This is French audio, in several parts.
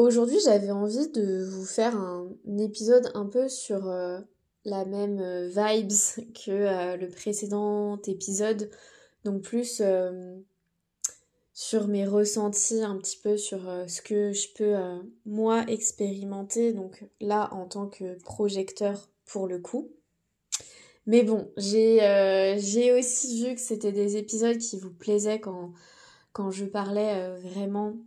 Aujourd'hui, j'avais envie de vous faire un, épisode un peu sur euh, la même euh, vibes que euh, le précédent épisode, donc plus sur mes ressentis, un petit peu sur ce que je peux moi expérimenter, donc là en tant que projecteur pour le coup. Mais bon, j'ai aussi vu que c'était des épisodes qui vous plaisaient quand, quand je parlais vraiment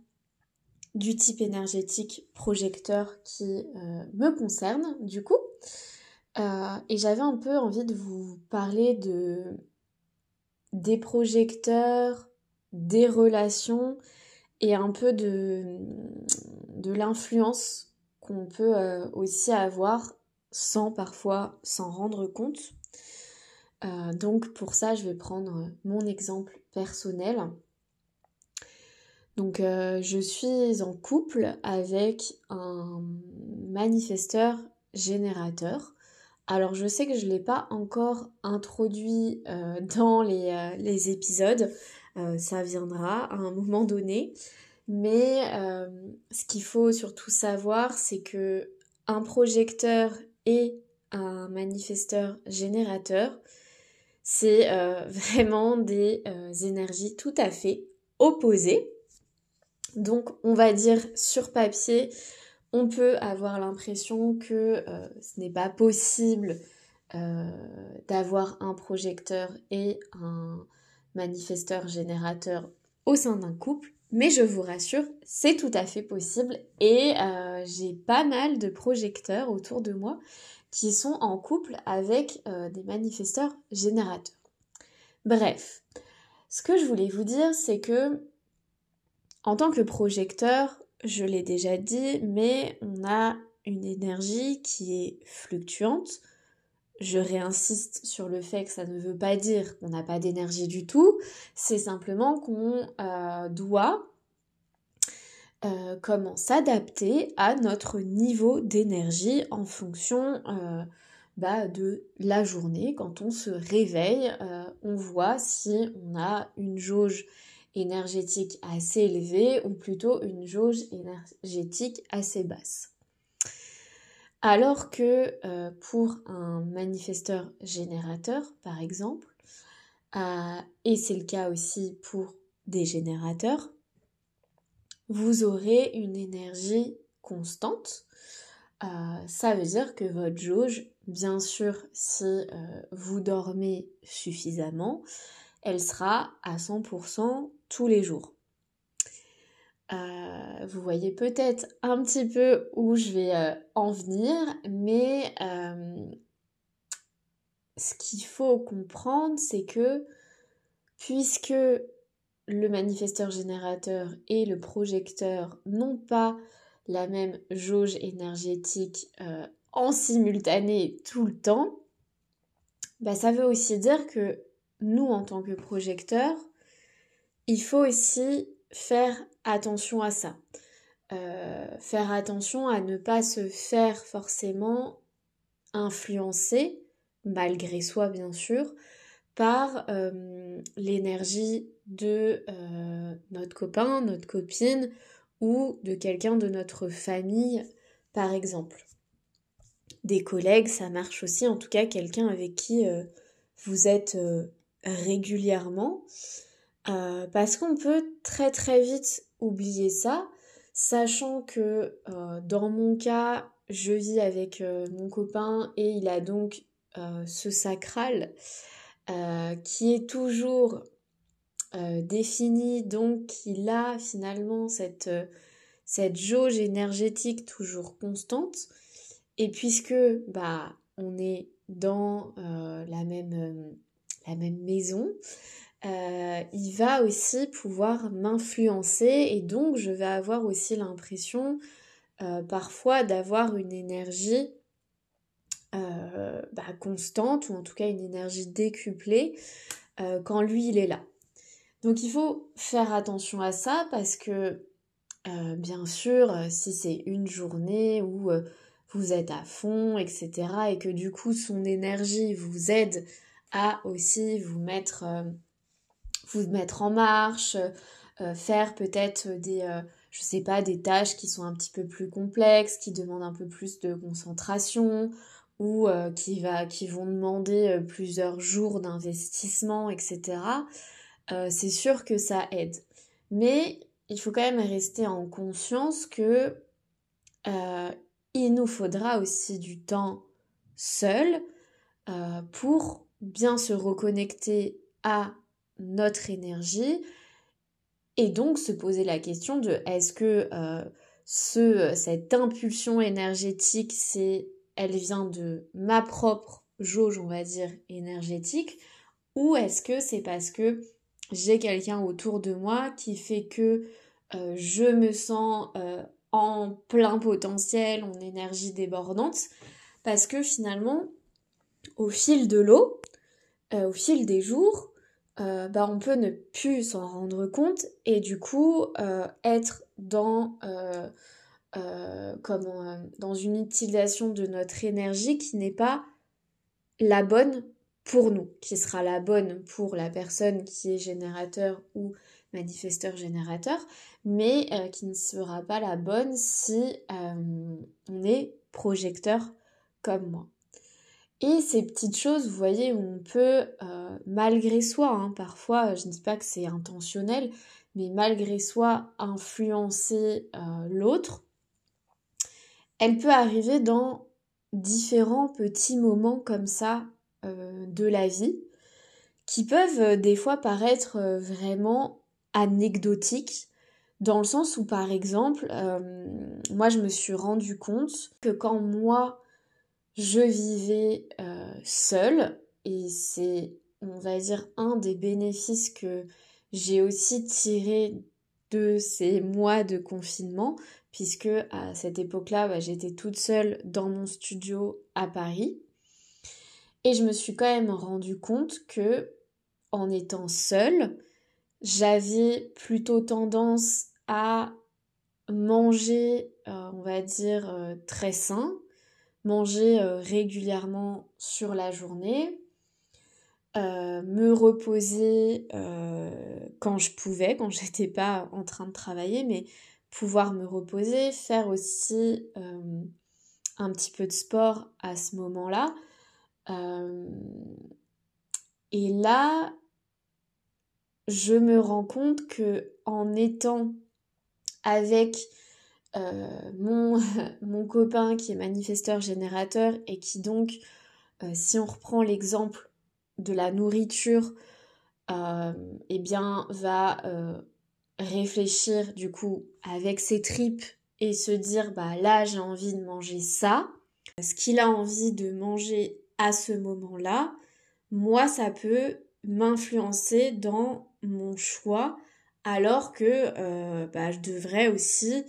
du type énergétique projecteur qui euh, me concerne du coup. Euh, et j'avais un peu envie de vous parler de des projecteurs, des relations et un peu de, l'influence qu'on peut euh, aussi avoir sans parfois s'en rendre compte. donc pour ça, je vais prendre mon exemple personnel. Donc euh, je suis en couple avec un manifesteur générateur. Alors je sais que je ne l'ai pas encore introduit euh, dans les, euh, les épisodes, ça viendra à un moment donné. Mais ce qu'il faut surtout savoir, c'est que un projecteur et un manifesteur générateur, c'est vraiment des énergies tout à fait opposées. Donc on va dire sur papier, on peut avoir l'impression que euh, ce n'est pas possible euh, d'avoir un projecteur et un manifesteur générateur au sein d'un couple. Mais je vous rassure, c'est tout à fait possible et euh, j'ai pas mal de projecteurs autour de moi qui sont en couple avec des manifesteurs générateurs. Bref, ce que je voulais vous dire, c'est que en tant que projecteur, je l'ai déjà dit, mais on a une énergie qui est fluctuante. Je réinsiste sur le fait que ça ne veut pas dire qu'on n'a pas d'énergie du tout, c'est simplement qu'on euh, doit euh, comment s'adapter à notre niveau d'énergie en fonction euh, bah, de la journée. Quand on se réveille, on voit si on a une jauge énergétique assez élevée ou plutôt une jauge énergétique assez basse. Alors que euh, pour un manifesteur générateur, par exemple, euh, et c'est le cas aussi pour des générateurs, vous aurez une énergie constante. Euh, ça veut dire que votre jauge, bien sûr, si vous dormez suffisamment, elle sera à 100% tous les jours. Euh, vous voyez peut-être un petit peu où je vais euh, en venir, mais euh, ce qu'il faut comprendre, c'est que puisque le manifesteur générateur et le projecteur n'ont pas la même jauge énergétique en simultané tout le temps, bah, ça veut aussi dire que nous, en tant que projecteurs, il faut aussi faire attention à ça. Euh, faire attention à ne pas se faire forcément influencer, malgré soi bien sûr, par euh, l'énergie de euh, notre copain, notre copine ou de quelqu'un de notre famille, par exemple. Des collègues, ça marche aussi, en tout cas quelqu'un avec qui vous êtes régulièrement. Euh, parce qu'on peut très très vite oublier ça, sachant que euh, dans mon cas, je vis avec euh, mon copain et il a donc ce sacral qui est toujours défini, donc il a finalement cette, cette jauge énergétique toujours constante. Et puisque bah on est dans la même la même maison, euh, il va aussi pouvoir m'influencer et donc je vais avoir aussi l'impression euh, parfois d'avoir une énergie euh, bah, constante ou en tout cas une énergie décuplée quand lui il est là. Donc il faut faire attention à ça parce que bien sûr si c'est une journée où vous êtes à fond etc et que du coup son énergie vous aide à aussi vous mettre vous mettre en marche, euh, faire peut-être des, euh, je sais pas, des tâches qui sont un petit peu plus complexes, qui demandent un peu plus de concentration ou euh, qui, va, qui vont demander euh, plusieurs jours d'investissement, etc. Euh, c'est sûr que ça aide. Mais il faut quand même rester en conscience que il nous faudra aussi du temps seul pour bien se reconnecter à notre énergie et donc se poser la question de est-ce que euh, ce, cette impulsion énergétique, c'est, elle vient de ma propre jauge, on va dire, énergétique, ou est-ce que c'est parce que j'ai quelqu'un autour de moi qui fait que euh, je me sens euh, en plein potentiel, en énergie débordante, parce que finalement, au fil de l'eau, au fil des jours, euh, bah, on peut ne plus s'en rendre compte et du coup euh, être euh, dans une utilisation de notre énergie qui n'est pas la bonne pour nous, qui sera la bonne pour la personne qui est générateur ou manifesteur générateur, mais qui ne sera pas la bonne si on est projecteur comme moi. Et ces petites choses, vous voyez, où on peut, euh, malgré soi, hein, parfois, je ne dis pas que c'est intentionnel, mais malgré soi, influencer euh, l'autre, elle peut arriver dans différents petits moments comme ça euh, de la vie, qui peuvent des fois paraître vraiment anecdotiques, dans le sens où, par exemple, moi, je me suis rendu compte que quand moi, je vivais euh, seule et c'est, on va dire, un des bénéfices que j'ai aussi tiré de ces mois de confinement, puisque à cette époque-là, bah, j'étais toute seule dans mon studio à Paris. Et je me suis quand même rendu compte que, en étant seule, j'avais plutôt tendance à manger, euh, on va dire, euh, très sain, manger euh, régulièrement sur la journée, euh, me reposer euh, quand je pouvais, quand j'étais pas en train de travailler, mais pouvoir me reposer, faire aussi un petit peu de sport à ce moment-là. et là, je me rends compte que en étant avec euh, mon, copain qui est manifesteur générateur et qui donc, euh, si on reprend l'exemple de la nourriture, euh, eh bien, va réfléchir du coup avec ses tripes et se dire bah là j'ai envie de manger ça. Ce qu'il a envie de manger à ce moment-là, moi ça peut m'influencer dans mon choix alors que bah, je devrais aussi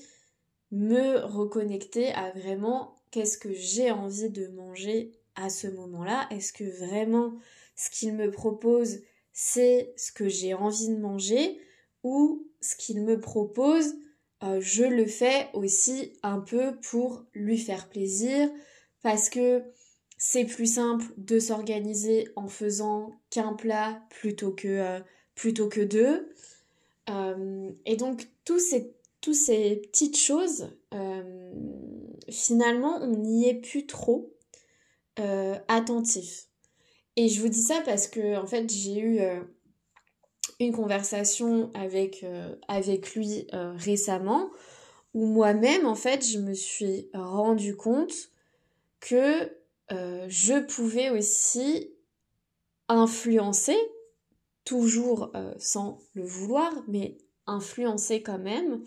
me reconnecter à vraiment qu'est-ce que j'ai envie de manger à ce moment-là. Est-ce que vraiment ce qu'il me propose, c'est ce que j'ai envie de manger ou ce qu'il me propose, euh, je le fais aussi un peu pour lui faire plaisir parce que c'est plus simple de s'organiser en faisant qu'un plat plutôt que, euh, deux. Euh, et donc tous ces toutes ces petites choses, euh, finalement, on n'y est plus trop euh, attentif. Et je vous dis ça parce que, en fait, j'ai eu euh, une conversation avec, avec lui récemment où moi-même, en fait, je me suis rendu compte que je pouvais aussi influencer, toujours sans le vouloir, mais influencer quand même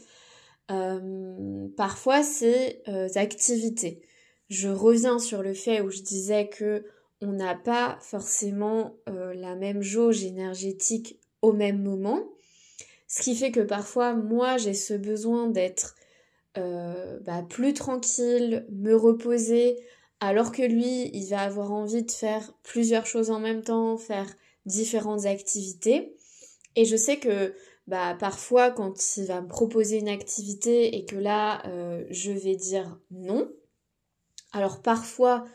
parfois, c'est euh, activités. Je reviens sur le fait où je disais que on n'a pas forcément euh, la même jauge énergétique au même moment. Ce qui fait que parfois, moi, j'ai ce besoin d'être bah, plus tranquille, me reposer, alors que lui, il va avoir envie de faire plusieurs choses en même temps, faire différentes activités. Et je sais que bah parfois quand il va me proposer une activité et que là euh, je vais dire non, alors parfois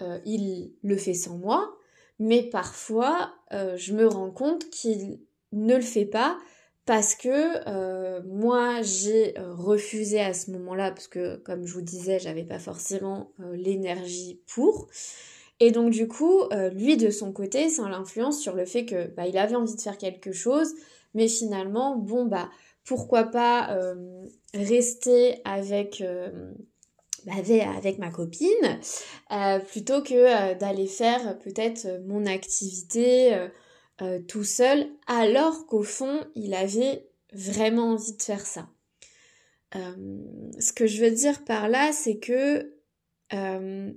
euh, il le fait sans moi, mais parfois euh, je me rends compte qu'il ne le fait pas parce que moi j'ai refusé à ce moment-là parce que comme je vous disais j'avais pas forcément l'énergie pour. Et donc du coup lui de son côté ça l'influence sur le fait que bah, il avait envie de faire quelque chose mais finalement bon bah pourquoi pas rester avec bah, avec ma copine plutôt que d'aller faire peut-être mon activité euh, tout seul, alors qu'au fond, il avait vraiment envie de faire ça. Euh, ce que je veux dire par là, c'est que euh,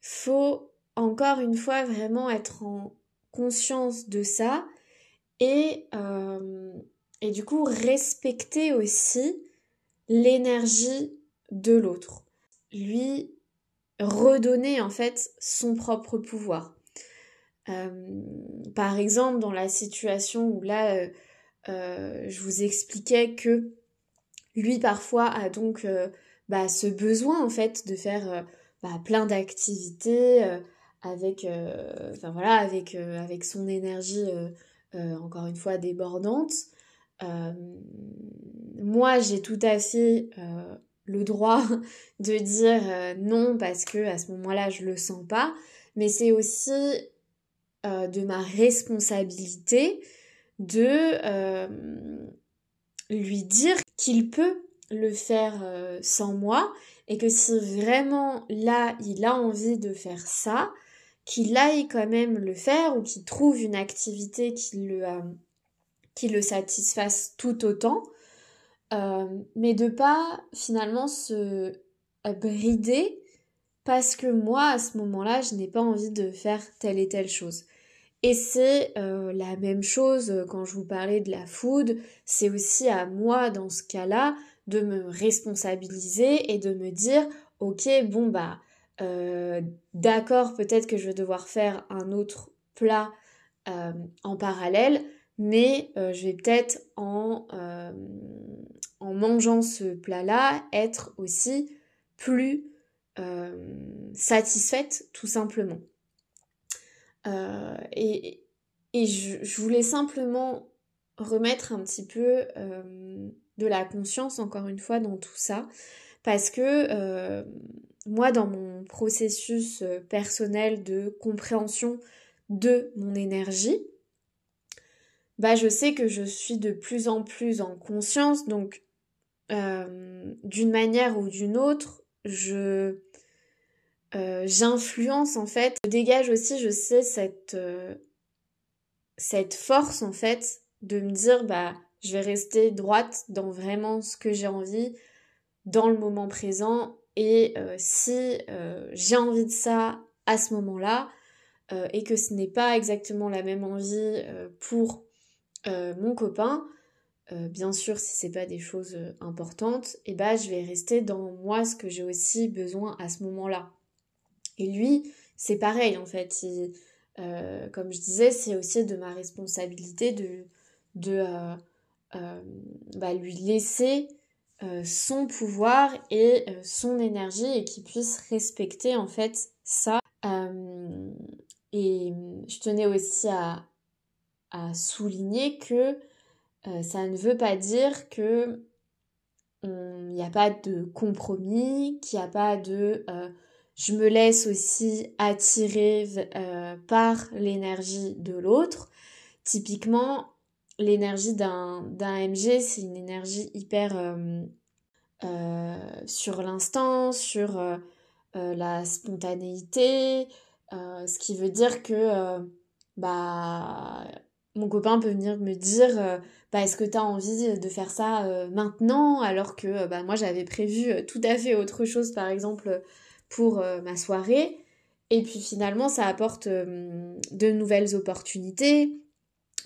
faut encore une fois vraiment être en conscience de ça et, et du coup respecter aussi l'énergie de l'autre. Lui redonner en fait son propre pouvoir. Euh, par exemple, dans la situation où là, euh, euh, je vous expliquais que lui parfois a donc bah, ce besoin en fait de faire bah, plein d'activités avec, enfin voilà, avec avec son énergie encore une fois débordante. moi, j'ai tout à fait le droit de dire non parce que à ce moment-là, je le sens pas. Mais c'est aussi euh, de ma responsabilité de euh, lui dire qu'il peut le faire euh, sans moi et que si vraiment là il a envie de faire ça, qu'il aille quand même le faire ou qu'il trouve une activité qui le, qui le satisfasse tout autant, mais de pas finalement se brider parce que moi à ce moment-là je n'ai pas envie de faire telle et telle chose. Et c'est euh, la même chose euh, quand je vous parlais de la food, c'est aussi à moi dans ce cas-là de me responsabiliser et de me dire ok bon bah euh, d'accord peut-être que je vais devoir faire un autre plat en parallèle, mais je vais peut-être en, mangeant ce plat-là être aussi plus satisfaite tout simplement. Euh, et, et je, voulais simplement remettre un petit peu euh, de la conscience, encore une fois, dans tout ça. Parce que euh, moi, dans mon processus personnel de compréhension de mon énergie, bah, je sais que je suis de plus en plus en conscience. Donc, d'une manière ou d'une autre, je euh, j'influence en fait, je dégage aussi, je sais, cette, euh, cette force en fait de me dire bah je vais rester droite dans vraiment ce que j'ai envie, dans le moment présent et euh, si j'ai envie de ça à ce moment-là et que ce n'est pas exactement la même envie pour mon copain, bien sûr si c'est pas des choses importantes, et bah je vais rester dans moi ce que j'ai aussi besoin à ce moment-là. Et lui, c'est pareil en fait. Euh, comme je disais, c'est aussi de ma responsabilité de, de euh, euh, bah, lui laisser son pouvoir et son énergie et qu'il puisse respecter en fait ça. et je tenais aussi à, à souligner que ça ne veut pas dire que il n'y a pas de compromis, qu'il n'y a pas de je me laisse aussi attirer euh, par l'énergie de l'autre. Typiquement, l'énergie d'un MG, c'est une énergie hyper euh, euh, sur l'instant, sur la spontanéité, ce qui veut dire que bah mon copain peut venir me dire bah est-ce que tu as envie de faire ça maintenant? Alors que bah moi j'avais prévu tout à fait autre chose par exemple pour euh, ma soirée. Et puis finalement, ça apporte euh, de nouvelles opportunités.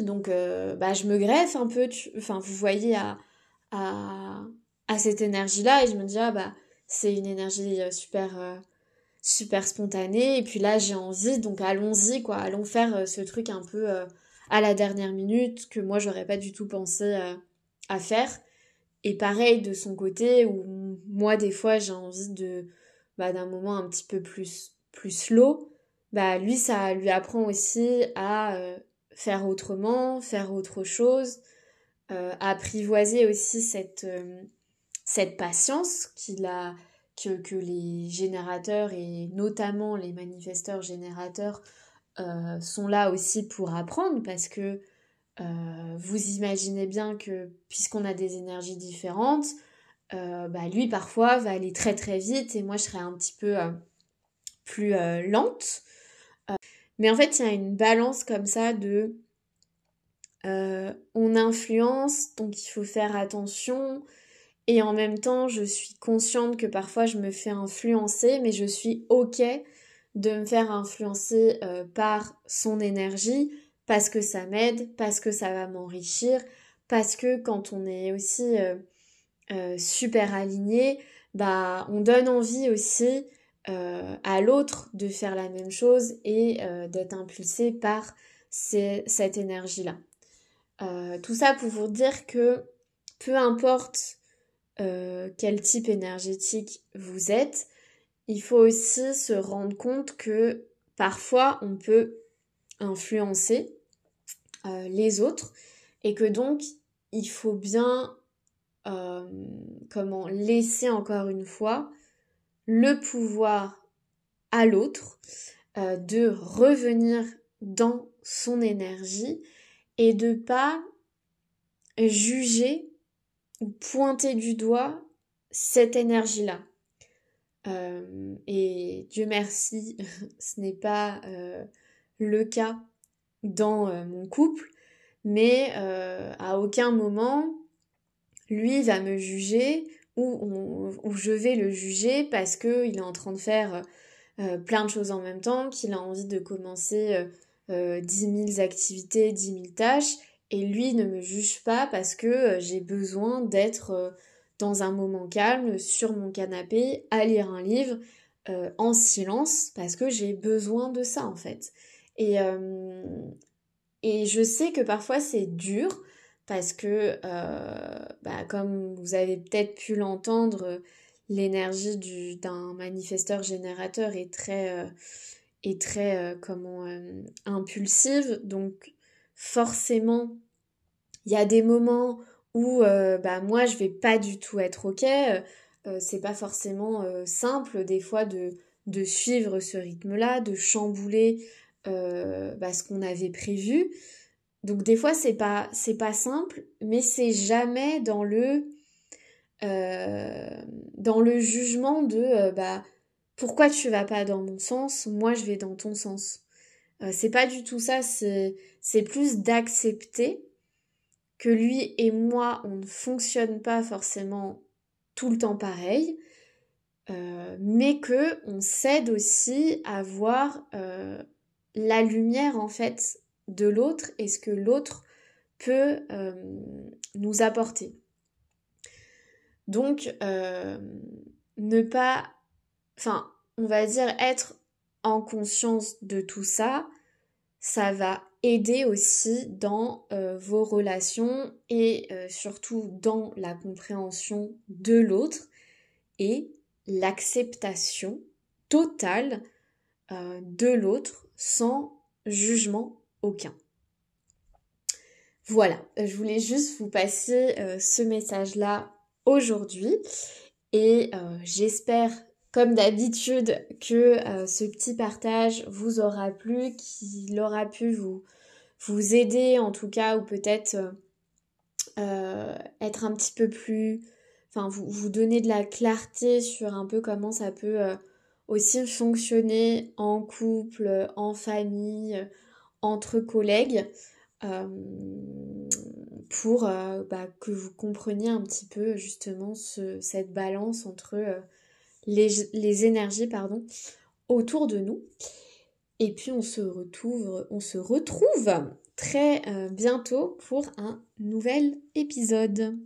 Donc, euh, bah, je me greffe un peu, enfin, vous voyez, à, à, à cette énergie-là. Et je me dis, ah bah, c'est une énergie super, super spontanée. Et puis là, j'ai envie, donc allons-y, quoi. Allons faire ce truc un peu à la dernière minute que moi, j'aurais pas du tout pensé à faire. Et pareil de son côté, où moi, des fois, j'ai envie de bah, d'un moment un petit peu plus, plus slow, bah, lui, ça lui apprend aussi à euh, faire autrement, faire autre chose. apprivoiser aussi cette, cette patience qu'il a, que, que, les générateurs et notamment les manifesteurs générateurs sont là aussi pour apprendre parce que vous imaginez bien que puisqu'on a des énergies différentes, euh, bah, lui parfois va aller très très vite et moi je serai un petit peu euh, plus euh, lente. Mais en fait, il y a une balance comme ça de on influence, donc il faut faire attention. Et en même temps, je suis consciente que parfois je me fais influencer, mais je suis ok de me faire influencer par son énergie parce que ça m'aide, parce que ça va m'enrichir, parce que quand on est aussi euh, super aligné, bah on donne envie aussi euh, à l'autre de faire la même chose et euh, d'être impulsé par cette énergie-là. tout ça pour vous dire que peu importe quel type énergétique vous êtes, il faut aussi se rendre compte que parfois on peut influencer les autres et que donc il faut bien euh, comment laisser encore une fois le pouvoir à l'autre euh, de revenir dans son énergie et de pas juger ou pointer du doigt cette énergie-là. Euh, et Dieu merci, ce n'est pas le cas dans mon couple, mais à aucun moment lui va me juger ou, je vais le juger parce qu'il est en train de faire euh, plein de choses en même temps, qu'il a envie de commencer euh, 10 euh, 000 activités, 10 000 tâches, et lui ne me juge pas parce que euh, j'ai besoin d'être dans un moment calme, sur mon canapé, à lire un livre, en silence, parce que j'ai besoin de ça en fait. Et je sais que parfois c'est dur, parce que, euh, bah, comme vous avez peut-être pu l'entendre, l'énergie d'un manifesteur générateur est très, euh, euh, impulsive. Donc, forcément, il y a des moments où bah, moi, je vais pas du tout être OK. c'est pas forcément simple, des fois, de, de suivre ce rythme-là, de chambouler bah, ce qu'on avait prévu. Donc des fois c'est pas pas simple, mais c'est jamais dans le euh, dans le jugement de euh, bah pourquoi tu vas pas dans mon sens, moi je vais dans ton sens. Euh, c'est pas du tout ça, c'est c'est plus d'accepter que lui et moi on ne fonctionne pas forcément tout le temps pareil, mais que on s'aide aussi à voir la lumière en fait de l'autre et ce que l'autre peut euh, nous apporter. Donc, euh, ne pas, enfin, on va dire être en conscience de tout ça, ça va aider aussi dans euh, vos relations et surtout dans la compréhension de l'autre et l'acceptation totale de l'autre sans jugement aucun. Voilà, je voulais juste vous passer euh, ce message-là aujourd'hui et euh, j'espère comme d'habitude que euh, ce petit partage vous aura plu, qu'il aura pu vous, vous aider en tout cas ou peut-être être un petit peu plus, enfin vous, vous donner de la clarté sur un peu comment ça peut aussi fonctionner en couple, en famille, entre collègues euh, pour euh, bah, que vous compreniez un petit peu justement cette balance entre euh, les, énergies pardon, autour de nous. Et puis on se retrouve, on se retrouve très bientôt pour un nouvel épisode.